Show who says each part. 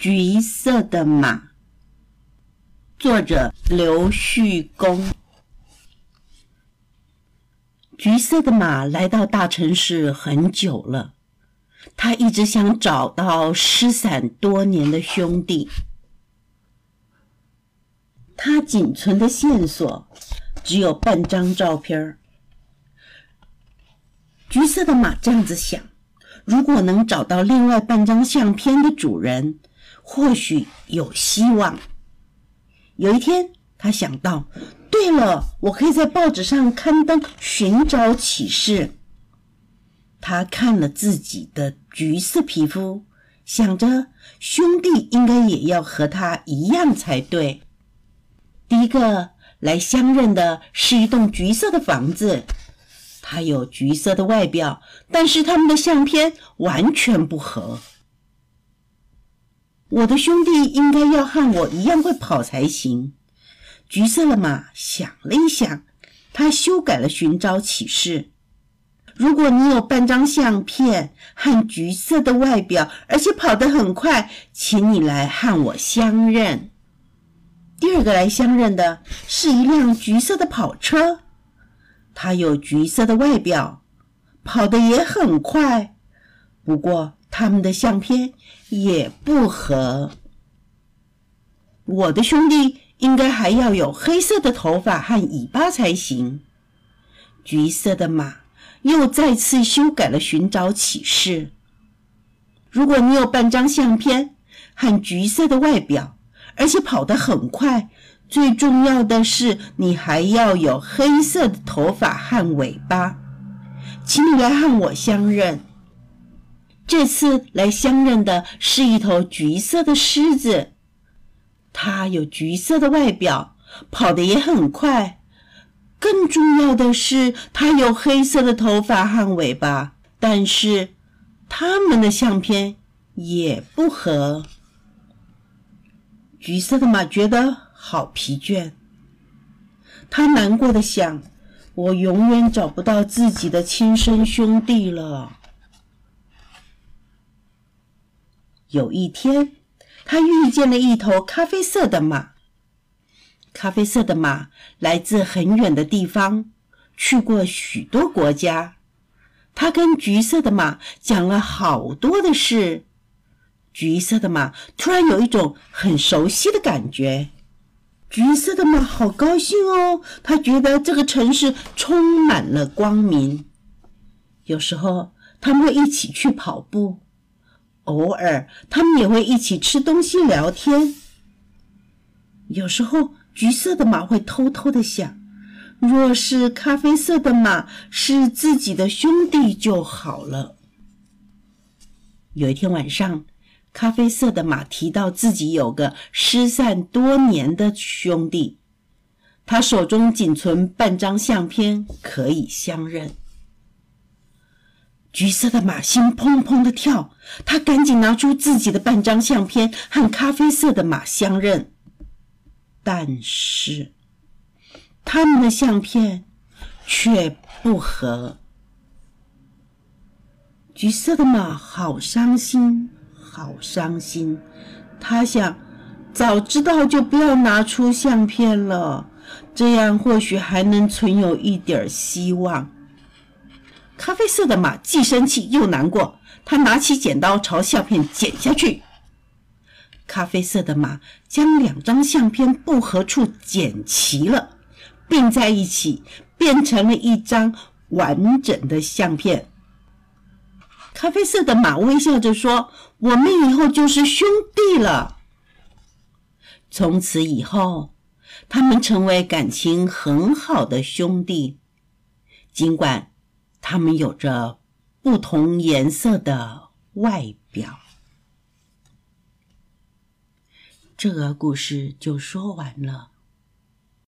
Speaker 1: 橘色的马，作者刘旭公。橘色的马来到大城市很久了，他一直想找到失散多年的兄弟。他仅存的线索只有半张照片橘色的马这样子想：如果能找到另外半张相片的主人。或许有希望。有一天，他想到：对了，我可以在报纸上刊登寻找启事。他看了自己的橘色皮肤，想着兄弟应该也要和他一样才对。第一个来相认的是一栋橘色的房子，它有橘色的外表，但是他们的相片完全不合。我的兄弟应该要和我一样会跑才行。橘色的马想了一想，他修改了寻找启事。如果你有半张相片和橘色的外表，而且跑得很快，请你来和我相认。第二个来相认的是一辆橘色的跑车，它有橘色的外表，跑得也很快。不过，他们的相片也不合。我的兄弟应该还要有黑色的头发和尾巴才行。橘色的马又再次修改了寻找启事。如果你有半张相片和橘色的外表，而且跑得很快，最重要的是你还要有黑色的头发和尾巴，请你来和我相认。这次来相认的是一头橘色的狮子，它有橘色的外表，跑得也很快。更重要的是，它有黑色的头发和尾巴。但是，它们的相片也不合。橘色的马觉得好疲倦，他难过的想：“我永远找不到自己的亲生兄弟了。”有一天，他遇见了一头咖啡色的马。咖啡色的马来自很远的地方，去过许多国家。他跟橘色的马讲了好多的事。橘色的马突然有一种很熟悉的感觉。橘色的马好高兴哦，他觉得这个城市充满了光明。有时候，他们会一起去跑步。偶尔，他们也会一起吃东西、聊天。有时候，橘色的马会偷偷的想：若是咖啡色的马是自己的兄弟就好了。有一天晚上，咖啡色的马提到自己有个失散多年的兄弟，他手中仅存半张相片，可以相认。橘色的马心砰砰的跳，他赶紧拿出自己的半张相片和咖啡色的马相认，但是他们的相片却不合。橘色的马好伤心，好伤心。他想，早知道就不要拿出相片了，这样或许还能存有一点希望。咖啡色的马既生气又难过，他拿起剪刀朝相片剪下去。咖啡色的马将两张相片不合处剪齐了，并在一起，变成了一张完整的相片。咖啡色的马微笑着说：“我们以后就是兄弟了。”从此以后，他们成为感情很好的兄弟，尽管。它们有着不同颜色的外表。这个故事就说完了。